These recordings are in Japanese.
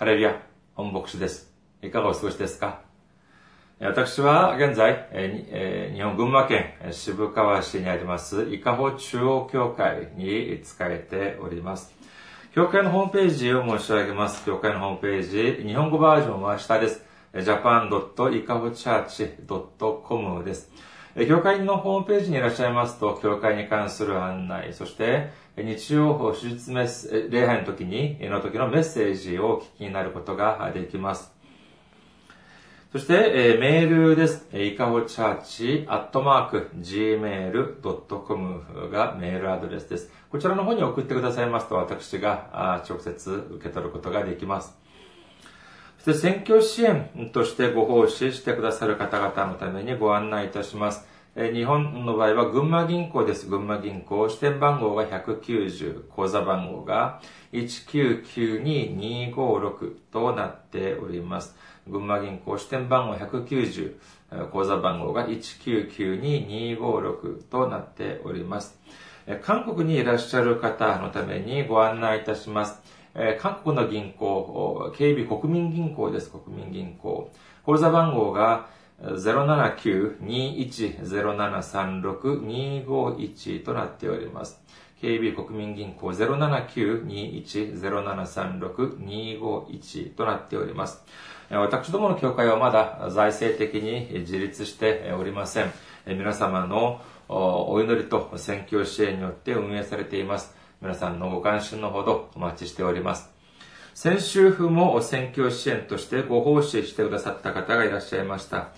ハレルヤ、本牧師です。いかがお過ごしですか私は現在、えー日本群馬県渋川市にあります、伊香保中央教会に仕えております。教会のホームページを申し上げます。教会のホームページ、日本語バージョンは下です。japan.ikahochurch.com です。教会のホームページにいらっしゃいますと、教会に関する案内、そして日曜手術メス礼拝の時に、の時のメッセージをお聞きになることができます。そして、えメールです。いかほチャーチアットマーク gmail.com がメールアドレスです。こちらの方に送ってくださいますと、私が直接受け取ることができます。そして選挙支援としてご奉仕してくださる方々のためにご案内いたします。日本の場合は群馬銀行です。群馬銀行。支店番号が190、口座番号が1992256となっております。群馬銀行支店番号190、口座番号が1992256となっております。韓国にいらっしゃる方のためにご案内いたします。韓国の銀行、警備国民銀行です。国民銀行。口座番号が079-210736-251となっております。警備国民銀行079-210736-251となっております。私どもの教会はまだ財政的に自立しておりません。皆様のおお祈りと選挙支援によって運営されています。皆さんのご関心のほどお待ちしております。先週も選挙支援としてご奉仕してくださった方がいらっしゃいました。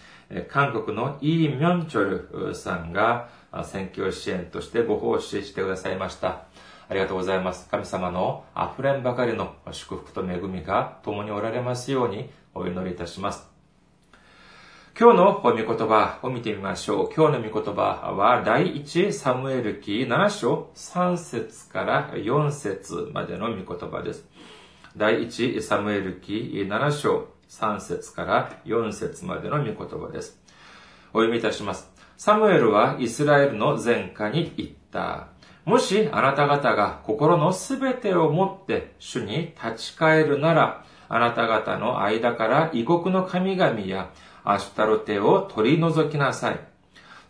韓国のイ・ミョンチョルさんが選挙支援としてご奉仕してくださいました。ありがとうございます。神様の溢れんばかりの祝福と恵みが共におられますようにお祈りいたします。今日の御言葉を見てみましょう。今日の御言葉は第一サムエル記7章3節から4節までの御言葉です。第一サムエル記7章3節から4節までの御言葉です。お読みいたします。サムエルはイスラエルの前科に言った。もしあなた方が心のすべてをもって主に立ち返るなら、あなた方の間から異国の神々やアシュタロテを取り除きなさい。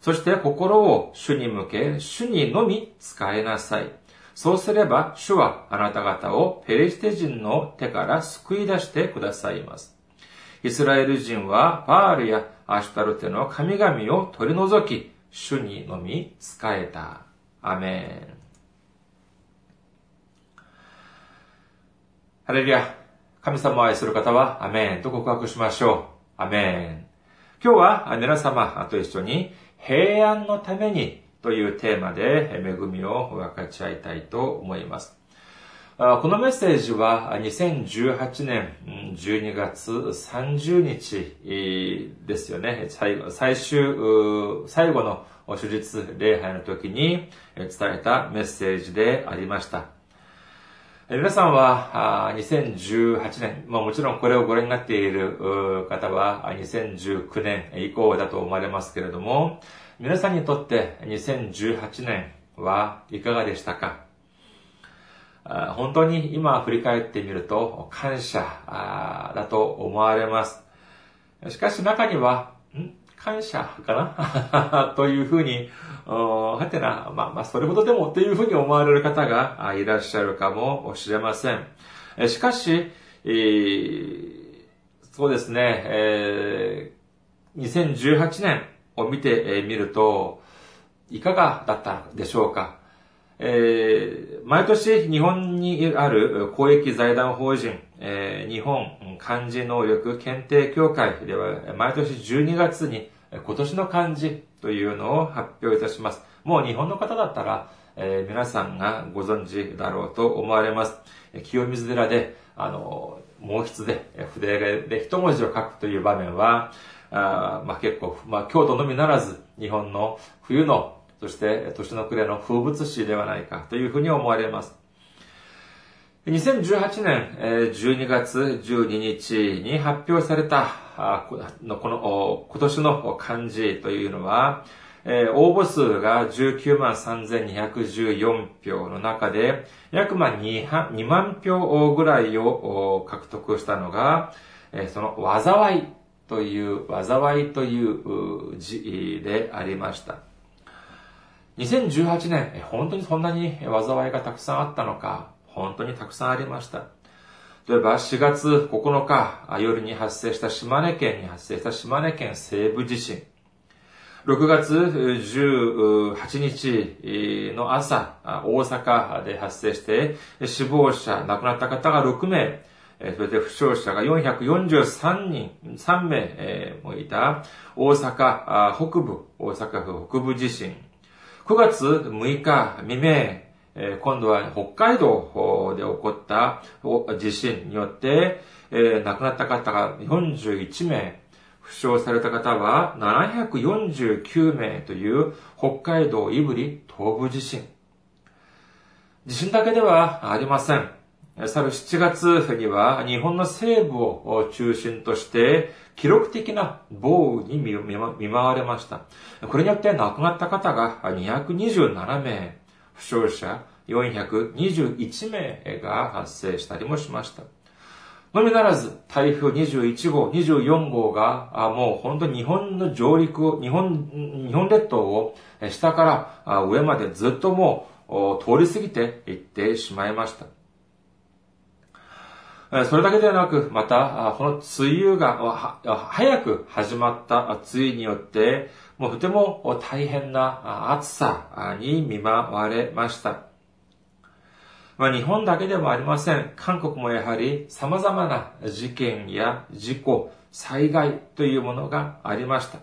そして心を主に向け、主にのみ使えなさい。そうすれば主はあなた方をペリシテ人の手から救い出してくださいます。イスラエル人はバールやアシュタルテの神々を取り除き、主にのみ使えた。アメン。ハレルヤ。神様を愛する方は、アメンと告白しましょう。アメン。今日は皆様と一緒に、平安のためにというテーマで恵みを分かち合いたいと思います。このメッセージは2018年12月30日ですよね。最最終、最後の手術礼拝の時に伝えたメッセージでありました。皆さんは2018年、もちろんこれをご覧になっている方は2019年以降だと思われますけれども、皆さんにとって2018年はいかがでしたか？本当に今振り返ってみると感謝だと思われます。しかし中には、ん？感謝かな？というふうに、はてな、まあまあそれほどでもというふうに思われる方がいらっしゃるかもしれません。しかし、えーそうですね、えー2018年を見てみると、いかがだったでしょうか？えー毎年日本にある公益財団法人、えー日本漢字能力検定協会では毎年12月に今年の漢字というのを発表いたします。もう日本の方だったら、えー皆さんがご存知だろうと思われます。清水寺で、あの、毛筆で、筆で一文字を書くという場面は、あまあ結構、まあ京都のみならず、日本の冬のそして年の暮れの風物詩ではないかというふうに思われます。2018年12月12日に発表されたこのこの今年の漢字というのは、応募数が19万3214票の中で、約ま 2, 2万票ぐらいを獲得したのが、その災いという、災いという字でありました。2018年、本当にそんなに災いがたくさんあったのか、本当にたくさんありました。例えば4月9日夜に発生した島根県に発生した島根県西部地震。6月18日の朝、大阪で発生して死亡者、亡くなった方が6名、それで負傷者が443人、3名もいた大阪北部、大阪府北部地震。9月6日未明、今度は北海道で起こった地震によって、亡くなった方が41名、負傷された方は749名という北海道胆振東部地震。地震だけではありません。去る7月には日本の西部を中心として記録的な豪雨に見舞われました。これによって亡くなった方が227名、負傷者421名が発生したりもしました。のみならず、台風21号、24号が、もう本当に日本の上陸を、日本、日本列島を下から上までずっともう通り過ぎていってしまいました。それだけではなく、また、この梅雨が早く始まった梅雨によって、もうとても大変な暑さに見舞われました。まあ、日本だけでもありません。韓国もやはり様々な事件や事故、災害というものがありました。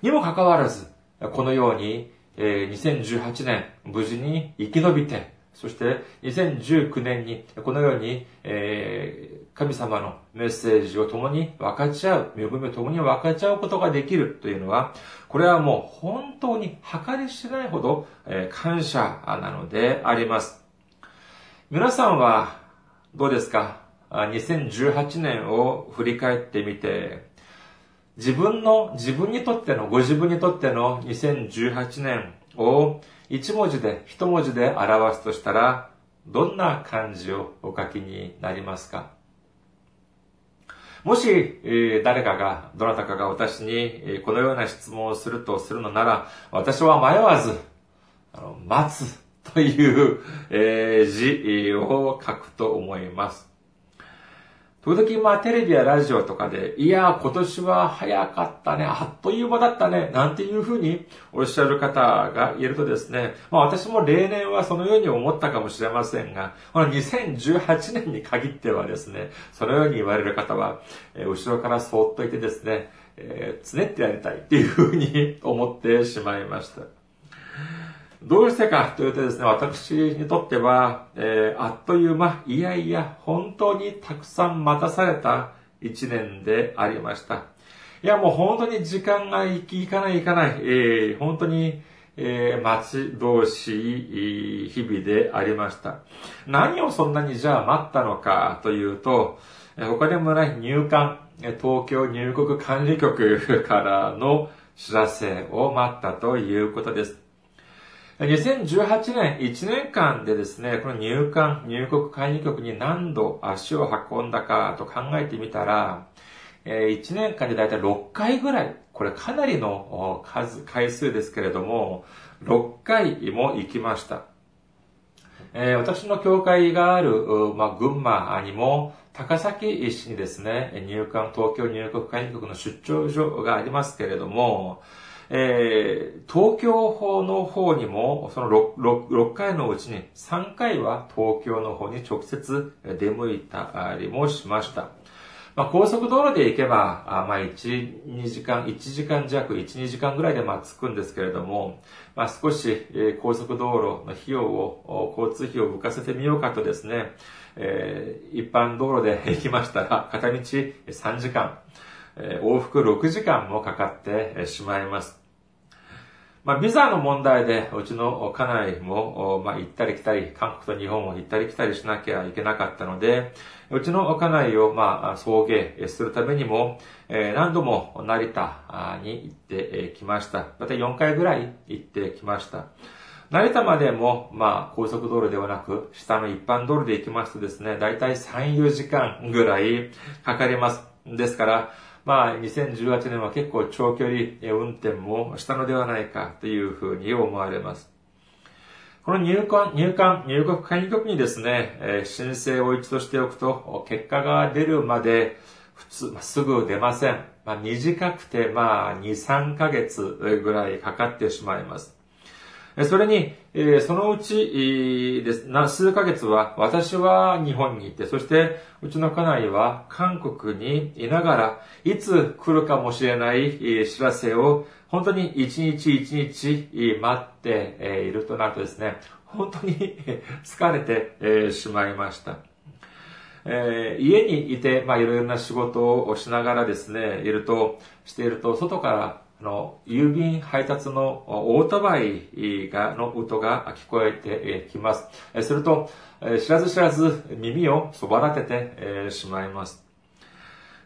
にもかかわらず、このように、2018年無事に生き延びて、そして2019年にこのように、えー、神様のメッセージを共に分かち合う、恵みを共に分かち合うことができるというのは、これはもう本当に計り知れないほど、えー、感謝なのであります。皆さんはどうですか ?2018 年を振り返ってみて、自分の、自分にとっての、ご自分にとっての2018年を一文字で、一文字で表すとしたら、どんな漢字をお書きになりますか？もし、え、誰かが、どなたかが私に、え、このような質問をするとするのなら、私は迷わず、あの、待つという、えー、字を書くと思います。時々まあテレビやラジオとかで、いや、今年は早かったね、あっという間だったね、なんていうふうにおっしゃる方がいるとですね、まあ私も例年はそのように思ったかもしれませんが、この2018年に限ってはですね、そのように言われる方は、後ろからそーっといてですね、えー、つねってやりたいっていうふうに思ってしまいました。どうしてかというとですね、私にとっては、えー、あっという間、いやいや、本当にたくさん待たされた一年でありました。いや、もう本当に時間が行き、行かない行かない、えー、本当に、えー、待ち遠しい日々でありました。何をそんなにじゃあ待ったのかというと、他でもない入管、東京入国管理局からの知らせを待ったということです。2018年1年間でですね、この入管、入国管理局に何度足を運んだかと考えてみたら、1年間でだいたい6回ぐらい、これかなりの数、回数ですけれども、6回も行きました。私の教会がある、まあ、群馬にも、高崎市にですね、入管、東京入国管理局の出張所がありますけれども、えー、東京の方にも、その 6, 6, 6回のうちに3回は東京の方に直接出向いたりもしました。まあ、高速道路で行けば、あまあ、1、2時間、1時間弱、1、2時間ぐらいでまあ着くんですけれども、まあ、少し、えー、高速道路の費用を、交通費を浮かせてみようかとですね、えー、一般道路で行きましたら、片道3時間、えー、往復6時間もかかってしまいます。まあ、ビザの問題で、うちの家内も、まあ、行ったり来たり、韓国と日本を行ったり来たりしなきゃいけなかったので、うちの家内を、まあ、送迎するためにも、え、何度も成田に行ってきました。また4回ぐらい行ってきました。成田までも、まあ、高速道路ではなく、下の一般道路で行きますとですね、だいたい3、4時間ぐらいかかります。ですから、まあ、2018年は結構長距離運転もしたのではないかというふうに思われます。この入管、入管、入国管理局にですね、え申請を一度しておくと、結果が出るまで、普通、まあ、すぐ出ません。まあ、短くて、まあ、2、3ヶ月ぐらいかかってしまいます。それに、そのうちです数ヶ月は私は日本にいて、そしてうちの家内は韓国にいながら、いつ来るかもしれない知らせを本当に一日一日待っているとなるとですね、本当に疲れてしまいました。えー、家にいて、まあ、いろいろな仕事をしながらですね、いると、していると、外からの、郵便配達のオートバイが、の音が聞こえてきます。すると、知らず知らず耳をそば立ててしまいます。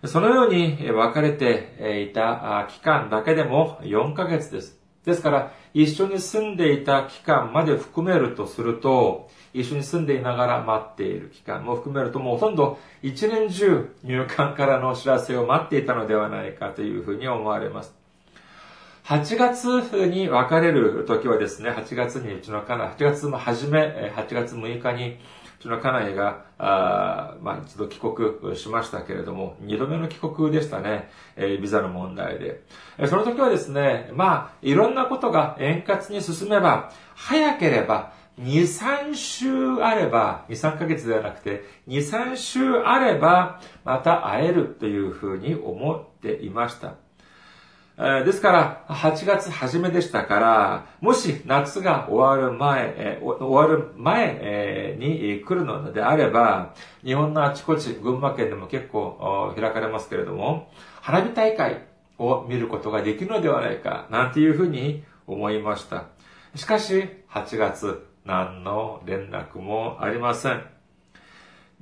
そのように分かれていた期間だけでも4ヶ月です。ですから、一緒に住んでいた期間まで含めるとすると、一緒に住んでいながら待っている期間も含めると、もうほとんど一年中入管からの知らせを待っていたのではないかというふうに思われます。8月に別れる時はですね、8月にうちの家内、8月の初め、8月6日にうちの家内が、あまあ、一度帰国しましたけれども、二度目の帰国でしたね、えー、ビザの問題で。その時はですね、まあ、いろんなことが円滑に進めば、早ければ、2、3週あれば、2、3ヶ月ではなくて、2、3週あれば、また会えるというふうに思っていました。ですから、8月初めでしたから、もし夏が終わる前、終わる前に来るのであれば、日本のあちこち、群馬県でも結構開かれますけれども、花火大会を見ることができるのではないか、なんていうふうに思いました。しかし、8月、何の連絡もありません。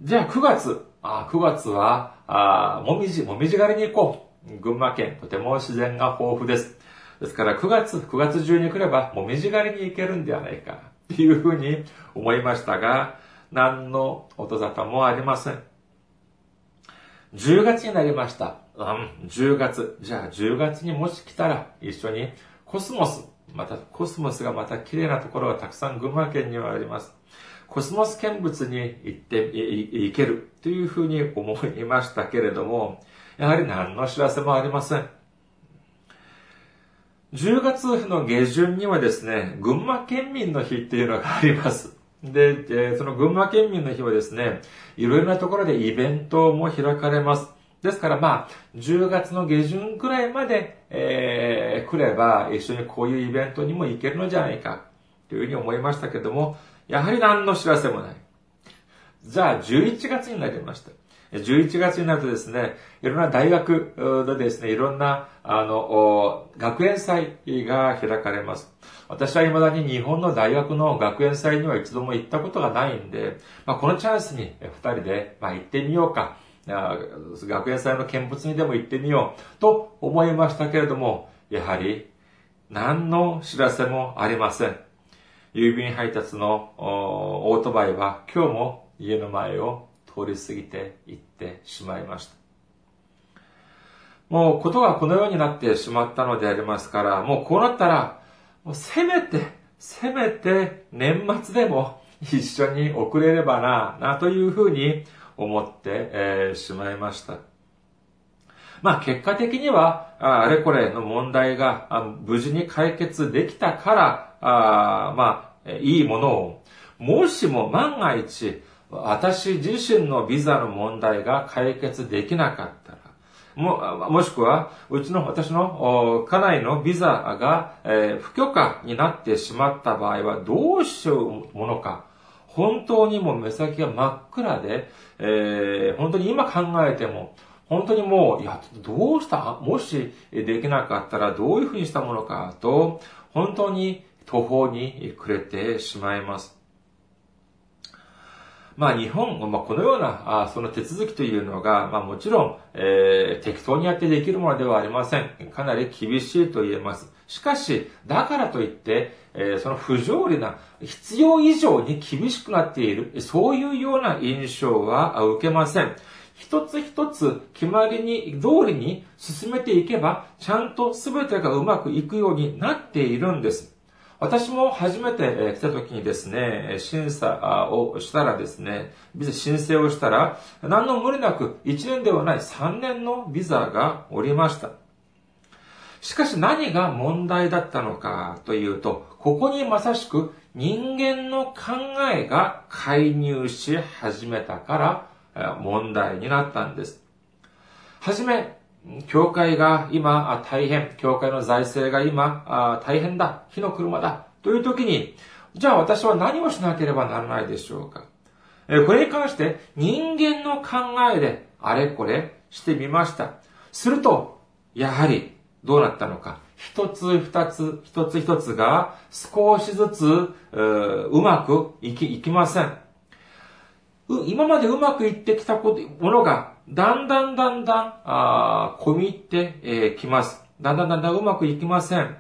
じゃあ9月、あ9月は、あもみじ、もみじ狩りに行こう。群馬県、とても自然が豊富です。ですから9月、9月中に来れば、もみじ狩りに行けるんではないか、というふうに思いましたが、何の音沙汰もありません。10月になりました。うん、10月。じゃあ10月にもし来たら、一緒にコスモス、またコスモスがまた綺麗なところがたくさん群馬県にはあります。コスモス見物に行って、行けるというふうに思いましたけれども、やはり何の知らせもありません。10月の下旬にはですね、群馬県民の日っていうのがあります。で、えその群馬県民の日はですね、いろいろなところでイベントも開かれます。ですからまあ、10月の下旬くらいまで、えー、来れば一緒にこういうイベントにも行けるのじゃないか、というふうに思いましたけども、やはり何の知らせもない。じゃあ、11月になりました。11月になるとですね、いろんな大学でですね、いろんな、あの、学園祭が開かれます。私は未だに日本の大学の学園祭には一度も行ったことがないんで、まあ、このチャンスに二人で、まあ、行ってみようか。学園祭の見物にでも行ってみようと思いましたけれども、やはり何の知らせもありません。郵便配達のオートバイは今日も家の前を通り過ぎていってしまいました。もうことがこのようになってしまったのでありますから、もうこうなったら、もうせめて、せめて年末でも一緒に送れればな、なというふうに思って、えー、しまいました。まあ結果的には、あれこれの問題が無事に解決できたから、あまあ、いいものを、もしも万が一、私自身のビザの問題が解決できなかったら、も、もしくは、うちの、私の家内のビザが、えー、不許可になってしまった場合はどうしようものか。本当にもう目先が真っ暗で、えー、本当に今考えても、本当にもう、いや、どうした？もしできなかったらどういうふうにしたものかと、本当に途方に暮れてしまいます。まあ日本、まあ、このようなあその手続きというのが、まあもちろん、えー、適当にやってできるものではありません。かなり厳しいと言えます。しかし、だからといって、えー、その不条理な、必要以上に厳しくなっている、そういうような印象は受けません。一つ一つ決まりに、通りに進めていけば、ちゃんと全てがうまくいくようになっているんです。私も初めて来た時にですね、審査をしたらですね、ビザ申請をしたら、何の無理なく1年ではない3年のビザがおりました。しかし何が問題だったのかというと、ここにまさしく人間の考えが介入し始めたから問題になったんです。はじめ、教会が今大変、教会の財政が今大変だ、火の車だ、という時に、じゃあ私は何をしなければならないでしょうか。これに関して人間の考えであれこれしてみました。すると、やはりどうなったのか。一つ二つ、一つ一つが少しずつうまくいきいきません。今までうまくいってきたものがだんだんだんだん、あ込み入ってき、えー、ます。だんだんだんだんうまくいきません。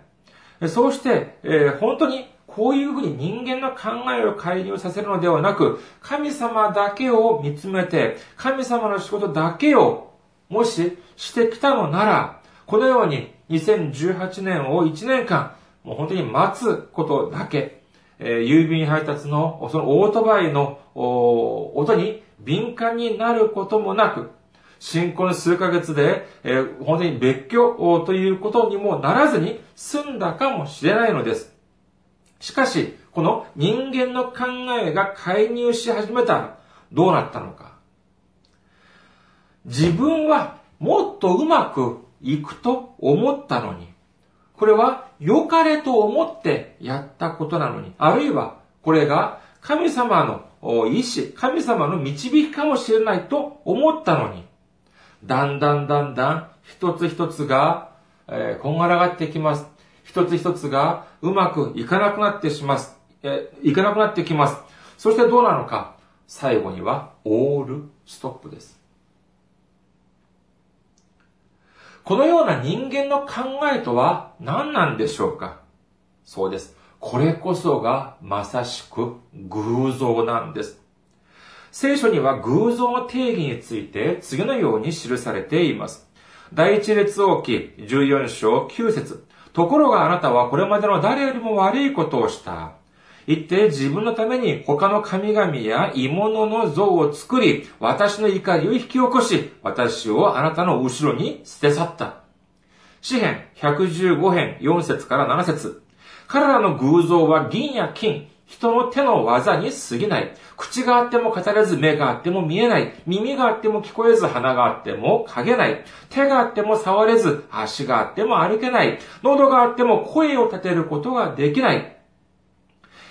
そうして、えー、本当にこういうふうに人間の考えを介入させるのではなく、神様だけを見つめて、神様の仕事だけを、もししてきたのなら、このように2018年を1年間、もう本当に待つことだけ、えー、郵便配達の、そのオートバイの音に敏感になることもなく、新婚数ヶ月で、えー、本当に別居ということにもならずに済んだかもしれないのです。しかし、この人間の考えが介入し始めたらどうなったのか。自分はもっとうまくいくと思ったのに、これは良かれと思ってやったことなのに、あるいはこれが神様の意志、神様の導きかもしれないと思ったのに、だんだんだんだん一つ一つが、えー、こんがらがってきます。一つ一つがうまくいかなくなってします。えー、いかなくなってきます。そしてどうなのか最後にはオールストップです。このような人間の考えとは何なんでしょうか？そうです。これこそがまさしく偶像なんです。聖書には偶像の定義について次のように記されています。第一列王記14章9節ところがあなたはこれまでの誰よりも悪いことをした。言って自分のために他の神々や鋳物の像を作り、私の怒りを引き起こし、私をあなたの後ろに捨て去った。詩編115編4節から7節彼らの偶像は銀や金、人の手の技に過ぎない。口があっても語れず、目があっても見えない。耳があっても聞こえず、鼻があっても嗅げない。手があっても触れず、足があっても歩けない。喉があっても声を立てることができない。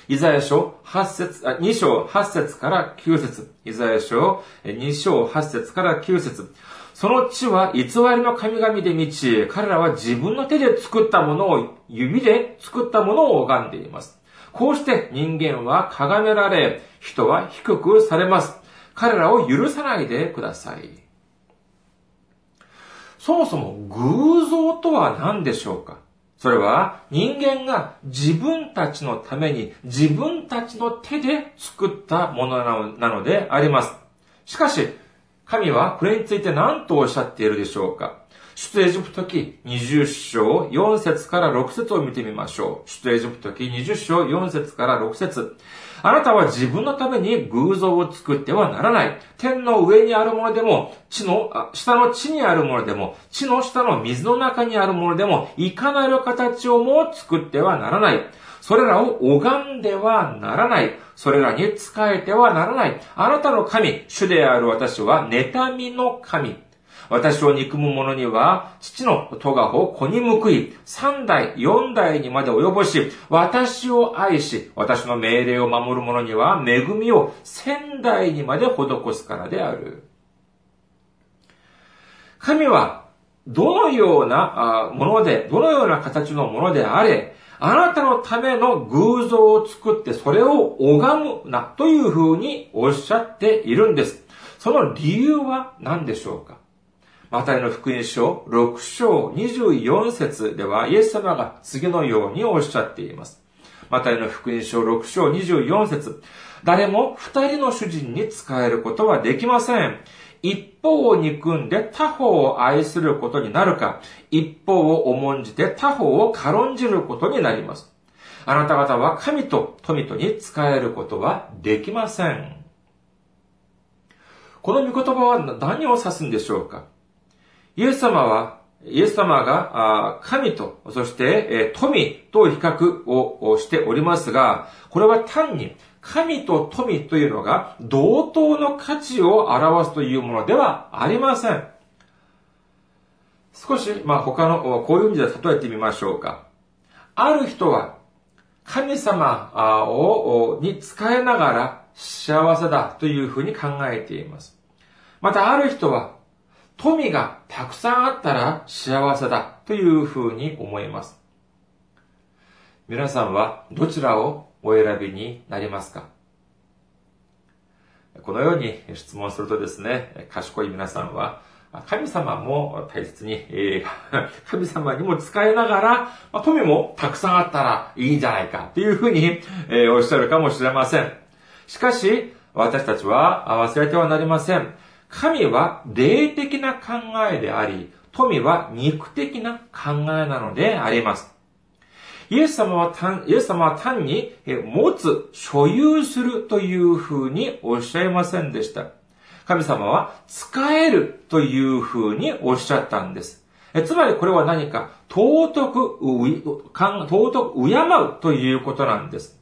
イザヤ書8節、あ2章8節から9節イザヤ書2章8節から9節その地は偽りの神々で満ち、彼らは自分の手で作ったものを、指で作ったものを拝んでいます。こうして人間は崇められ、人は低くされます。彼らを許さないでください。そもそも偶像とは何でしょうか？それは人間が自分たちのために自分たちの手で作ったものなのであります。しかし、神はこれについて何とおっしゃっているでしょうか出エジプト記20章4節から6節を見てみましょう。出エジプト記20章4節から6節あなたは自分のために偶像を作ってはならない。天の上にあるものでも、地の、下の地にあるものでも、地の下の水の中にあるものでも、いかなる形をも作ってはならない。それらを拝んではならない。それらに仕えてはならない。あなたの神、主である私は、妬みの神。私を憎む者には、父の戸がを子に報い、三代、四代にまで及ぼし、私を愛し、私の命令を守る者には、恵みを千代にまで施すからである。神は、どのようなもので、どのような形のものであれ、あなたのための偶像を作ってそれを拝むなというふうにおっしゃっているんです。その理由は何でしょうか？マタイの福音書6章24節ではイエス様が次のようにおっしゃっています。マタイの福音書6章24節誰も二人の主人に使えることはできません。一方を憎んで他方を愛することになるか、一方を重んじて他方を軽んじることになります。あなた方は神と富とに使えることはできません。この御言葉は何を指すんでしょうか？イエス様は、イエス様が神と、そして富と比較をしておりますが、これは単に神と富というのが同等の価値を表すというものではありません。少し、まあ、他の、こういう意味で例えてみましょうか。ある人は、神様を、に使えながら幸せだというふうに考えています。またある人は、富がたくさんあったら幸せだというふうに思います。皆さんはどちらをお選びになりますか？このように質問するとですね、賢い皆さんは、神様も大切に、神様にも使いながら、富もたくさんあったらいいんじゃないかっていうふうに、おっしゃるかもしれません。しかし、私たちは忘れてはなりません。神は霊的な考えであり、富は肉的な考えなのであります。イエス様は単、イエス様は単に、持つ、所有するというふうにおっしゃいませんでした。神様は使えるというふうにおっしゃったんです。つまりこれは何か尊く、尊く敬うということなんです。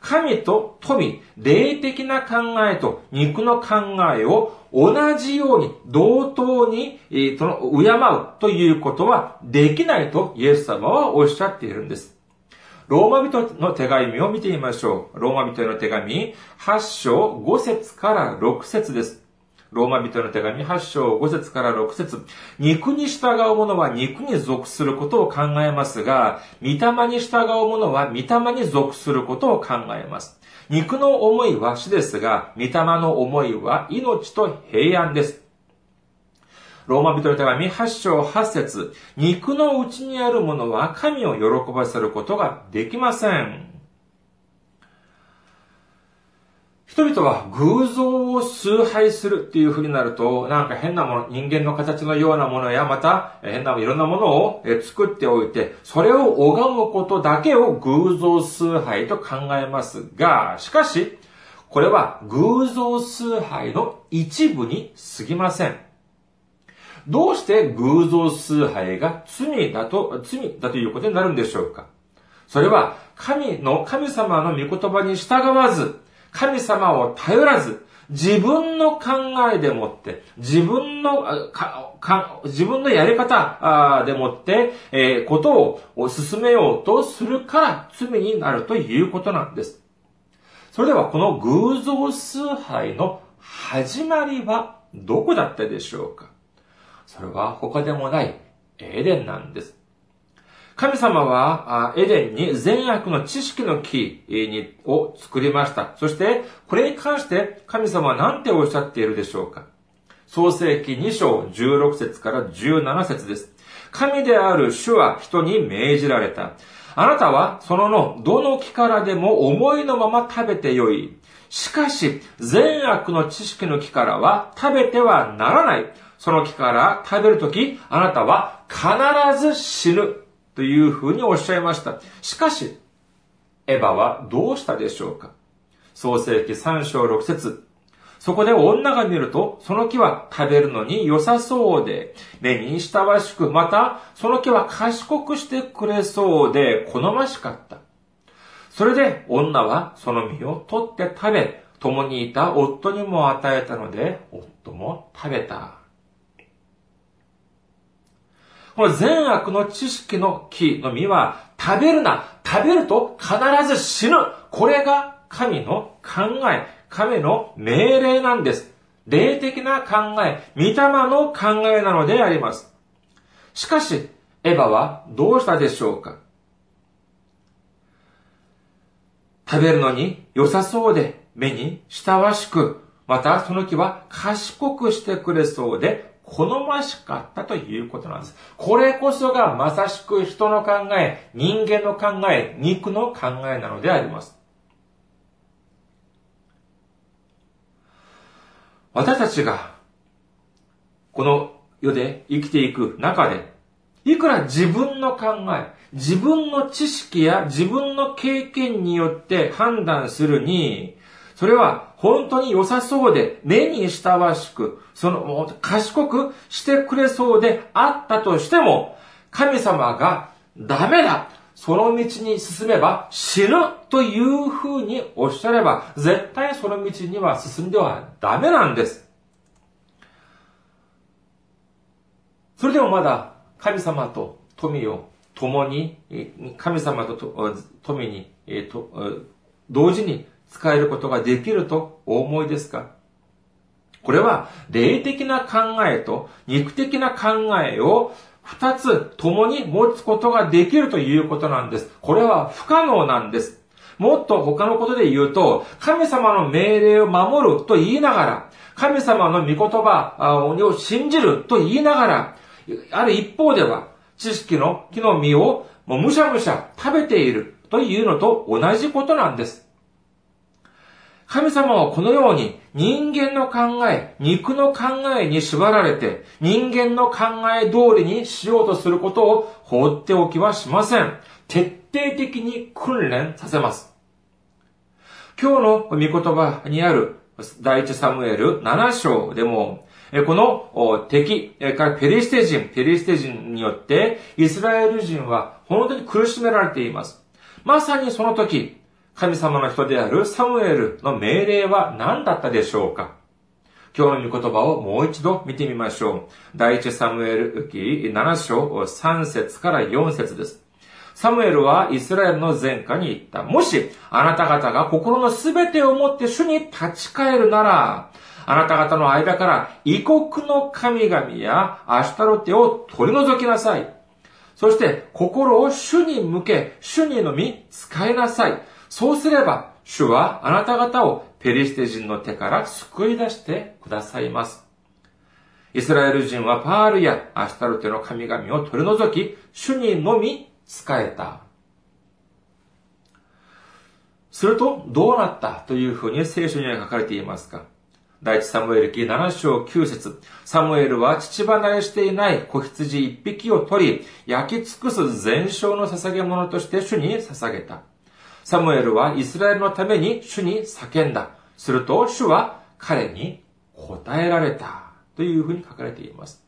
神と富、霊的な考えと肉の考えを同じように、同等に、えー、その、敬うということはできないとイエス様はおっしゃっているんです。ローマ人の手紙を見てみましょう。ローマ人の手紙、8章5節から6節です。ローマ人の手紙8章5節から6節肉に従う者は肉に属することを考えますが、御霊に従う者は御霊に属することを考えます。肉の思いは死ですが、御霊の思いは命と平安です。ローマ人の手紙8章8節肉の内にあるものは神を喜ばせることができません。人々は偶像を崇拝するっていう風になると、なんか変なもの、人間の形のようなものや、また変ないろんなものを作っておいて、それを拝むことだけを偶像崇拝と考えますが、しかし、これは偶像崇拝の一部に過ぎません。どうして偶像崇拝が罪だと、罪だということになるんでしょうか？それは神の、神様の御言葉に従わず、神様を頼らず、自分の考えでもって、自分の、自分のやり方でもって、えー、ことを進めようとするから罪になるということなんです。それではこの偶像崇拝の始まりはどこだったでしょうか？それは他でもないエデンなんです。神様はエデンに善悪の知識の木にを作りました。そして、これに関して神様は何ておっしゃっているでしょうか創世記2章16節から17節です。神である主は人に命じられた。あなたはそののどの木からでも思いのまま食べてよい。しかし、善悪の知識の木からは食べてはならない。その木から食べるとき、あなたは必ず死ぬ。というふうにおっしゃいました。しかし、エヴァはどうしたでしょうか？創世記3章6節そこで女が見ると、その木は食べるのに良さそうで、目に親しく、また、その木は賢くしてくれそうで、好ましかった。それで女はその実を取って食べ、共にいた夫にも与えたので、夫も食べた。この善悪の知識の木の実は食べるな。食べると必ず死ぬ。これが神の考え、神の命令なんです。霊的な考え、御霊の考えなのであります。しかし、エヴァはどうしたでしょうか？食べるのに良さそうで、目に親しく、またその木は賢くしてくれそうで、好ましかったということなんです。これこそがまさしく人の考え、人間の考え、肉の考えなのであります。私たちが、この世で生きていく中で、いくら自分の考え、自分の知識や自分の経験によって判断するに、それは本当に良さそうで、目に親しく、その、賢くしてくれそうであったとしても、神様がダメだその道に進めば死ぬというふうにおっしゃれば、絶対その道には進んではダメなんです。それでもまだ神様と富を共に、神様と富に、同時に使えることができるとお思いですか？これは霊的な考えと肉的な考えを二つ共に持つことができるということなんです。これは不可能なんです。もっと他のことで言うと、神様の命令を守ると言いながら、神様の御言葉を信じると言いながら、ある一方では、知識の木の実をもうむしゃむしゃ食べているというのと同じことなんです。神様はこのように人間の考え、肉の考えに縛られて人間の考え通りにしようとすることを放っておきはしません。徹底的に訓練させます。今日の御言葉にある第一サムエル7章でも、この敵、からペリシテ人、ペリシテ人によってイスラエル人は本当に苦しめられています。まさにその時、神様の人であるサムエルの命令は何だったでしょうか？今日の御言葉をもう一度見てみましょう。第一サムエル記7章3節から4節です。サムエルはイスラエルの前科に言った。もし、あなた方が心のすべてをもって主に立ち返るなら、あなた方の間から異国の神々やアシュタロテを取り除きなさい。そして心を主に向け、主にのみ使いなさい。そうすれば、主はあなた方をペリシテ人の手から救い出してくださいます。イスラエル人はパールやアシュタルテの神々を取り除き、主にのみ使えた。すると、どうなったというふうに聖書には書かれていますか？第一サムエル記7章9節サムエルは父離れしていない子羊一匹を取り、焼き尽くす全焼の捧げ物として主に捧げた。サムエルはイスラエルのために主に叫んだ。すると主は彼に答えられた。というふうに書かれています。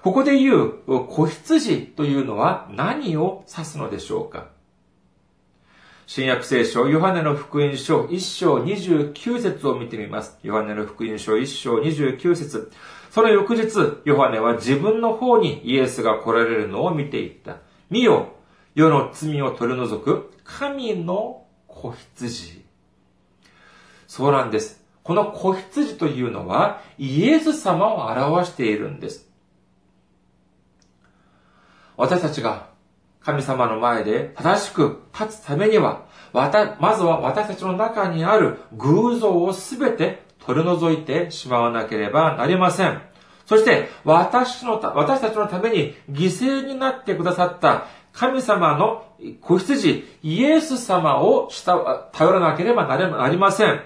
ここで言う子羊というのは何を指すのでしょうか新約聖書、ヨハネの福音書1章29節を見てみます。ヨハネの福音書1章29節その翌日、ヨハネは自分の方にイエスが来られるのを見ていった。見よ、世の罪を取り除く神の子羊。そうなんです。この子羊というのはイエス様を表しているんです。私たちが神様の前で正しく立つためには、まずは私たちの中にある偶像をすべて取り除いてしまわなければなりません。そして、私の、私たちのために犠牲になってくださった神様の子羊、イエス様を頼らなければなりません。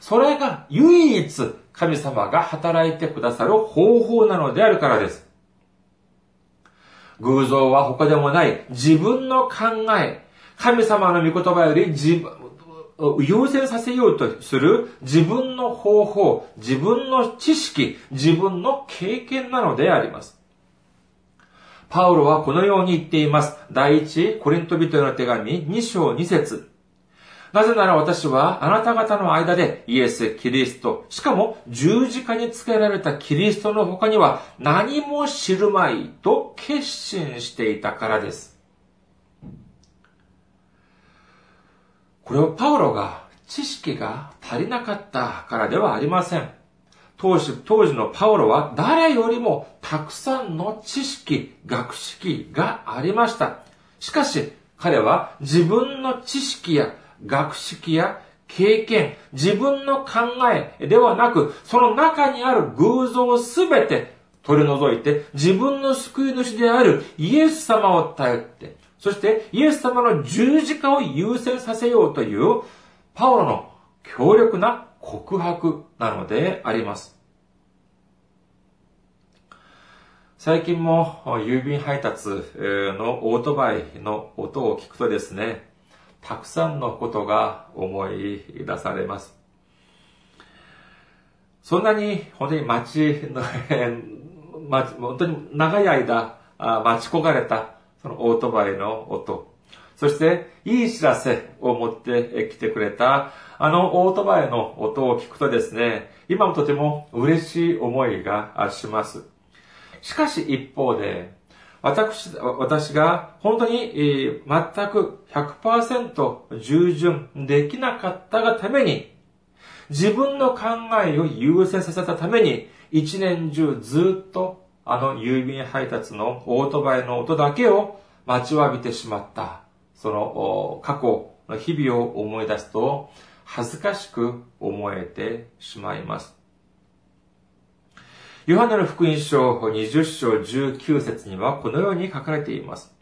それが唯一神様が働いてくださる方法なのであるからです。偶像は他でもない自分の考え、神様の御言葉より自分、優先させようとする自分の方法、自分の知識、自分の経験なのであります。パウロはこのように言っています。第一コリント人への手紙2章2節なぜなら私はあなた方の間でイエス・キリスト、しかも十字架につけられたキリストの他には何も知るまいと決心していたからです。これはパウロが知識が足りなかったからではありません。当時、当時のパウロは誰よりもたくさんの知識、学識がありました。しかし、彼は自分の知識や学識や経験、自分の考えではなく、その中にある偶像をすべて取り除いて、自分の救い主であるイエス様を頼って、そしてイエス様の十字架を優先させようという、パオロの強力な告白なのであります。最近も郵便配達のオートバイの音を聞くとですね、たくさんのことが思い出されます。そんなに本当に街の、本当に長い間待ち焦がれたそのオートバイの音。そして、いい知らせを持ってきてくれた、あのオートバイの音を聞くとですね、今もとても嬉しい思いがします。しかし一方で、私、私が本当に、全く100%従順できなかったがために、自分の考えを優先させたために、一年中ずっとあの郵便配達のオートバイの音だけを待ちわびてしまった。その過去の日々を思い出すと恥ずかしく思えてしまいます。ヨハネの福音書20章19節にはこのように書かれています。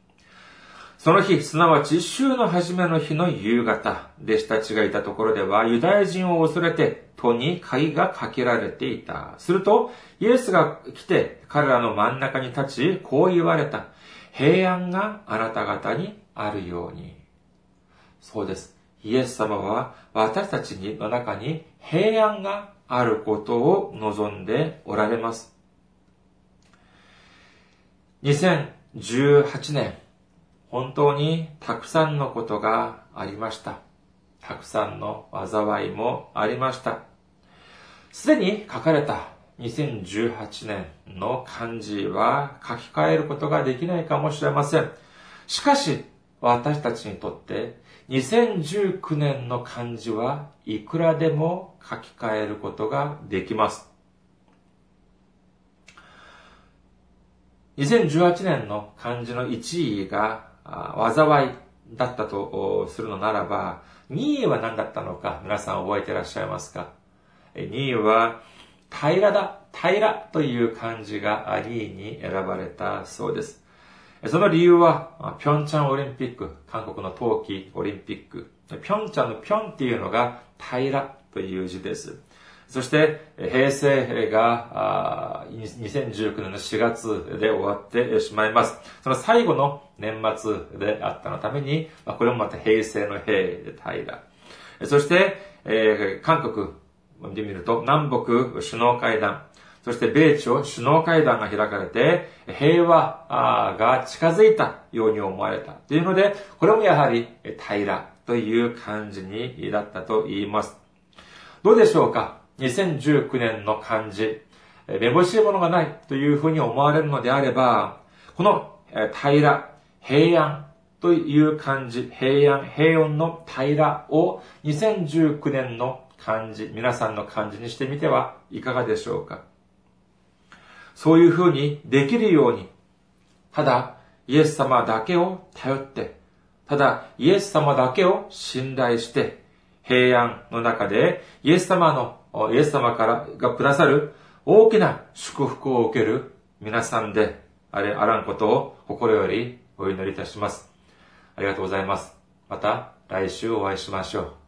その日、すなわち週の初めの日の夕方、弟子たちがいたところではユダヤ人を恐れて戸に鍵がかけられていた。すると、イエスが来て彼らの真ん中に立ち、こう言われた。平安があなた方にあるように。そうです。イエス様は私たちの中に平安があることを望んでおられます。2018年、本当にたくさんのことがありました。たくさんの災いもありました。すでに書かれた2018年の漢字は書き換えることができないかもしれません。しかし、私たちにとって2019年の漢字はいくらでも書き換えることができます。2018年の漢字の1位が災いだったとするのならば、2位は何だったのか皆さん覚えていらっしゃいますか ?2 位は平らだ、平らという漢字が2位に選ばれたそうです。その理由は、ピョンチャンオリンピック、韓国の冬季オリンピック。ピョンチャンのピョンっていうのが平という字です。そして、平成が2019年の4月で終わってしまいます。その最後の年末であったのために、これもまた平成の平で平ら。そして、韓国で見ると南北首脳会談、そして米朝首脳会談が開かれて、平和が近づいたように思われたというので、これもやはり平らという感じになったと言います。どうでしょうか？2019年の漢字、めぼしいものがないというふうに思われるのであれば、この平ら、平安という漢字、平安、平穏の平らを2019年の漢字、皆さんの漢字にしてみてはいかがでしょうか？そういうふうにできるように、ただイエス様だけを頼って、ただイエス様だけを信頼して、平安の中でイエス様のイエス様からがくださる大きな祝福を受ける皆さんであれ、あらんことを心よりお祈りいたします。ありがとうございます。また来週お会いしましょう。